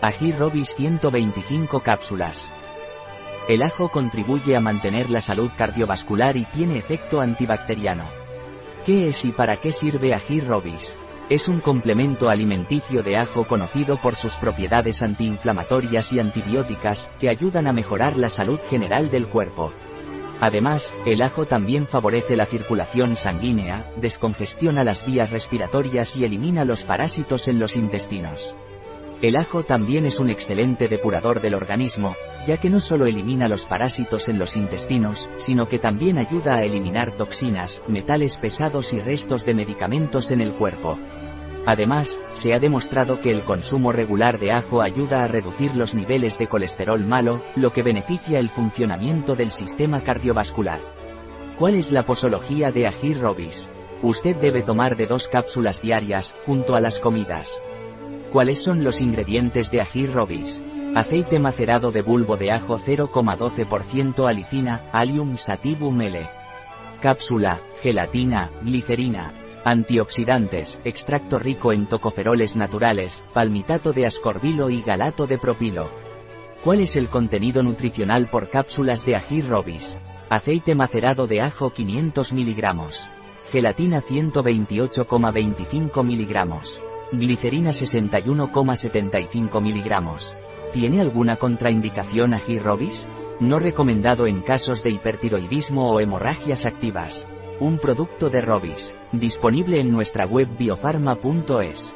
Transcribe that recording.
Ají Robis 125 cápsulas. El ajo contribuye a mantener la salud cardiovascular y tiene efecto antibacteriano. ¿Qué es y para qué sirve Ají Robis? Es un complemento alimenticio de ajo conocido por sus propiedades antiinflamatorias y antibióticas, que ayudan a mejorar la salud general del cuerpo. Además, el ajo también favorece la circulación sanguínea, descongestiona las vías respiratorias y elimina los parásitos en los intestinos. El ajo también es un excelente depurador del organismo, ya que no solo elimina los parásitos en los intestinos, sino que también ayuda a eliminar toxinas, metales pesados y restos de medicamentos en el cuerpo. Además, se ha demostrado que el consumo regular de ajo ayuda a reducir los niveles de colesterol malo, lo que beneficia el funcionamiento del sistema cardiovascular. ¿Cuál es la posología de ají robis? Usted debe tomar de dos cápsulas diarias, junto a las comidas. ¿Cuáles son los ingredientes de ají robis? Aceite macerado de bulbo de ajo 0,12% alicina, Allium sativum L. Cápsula, gelatina, glicerina. Antioxidantes, extracto rico en tocoferoles naturales, palmitato de ascorbilo y galato de propilo. ¿Cuál es el contenido nutricional por cápsulas de ají robis? Aceite macerado de ajo 500 mg. Gelatina 128,25 mg. Glicerina 61,75 mg. ¿Tiene alguna contraindicación ají robis? No recomendado en casos de hipertiroidismo o hemorragias activas. Un producto de Robis, disponible en nuestra web biofarma.es.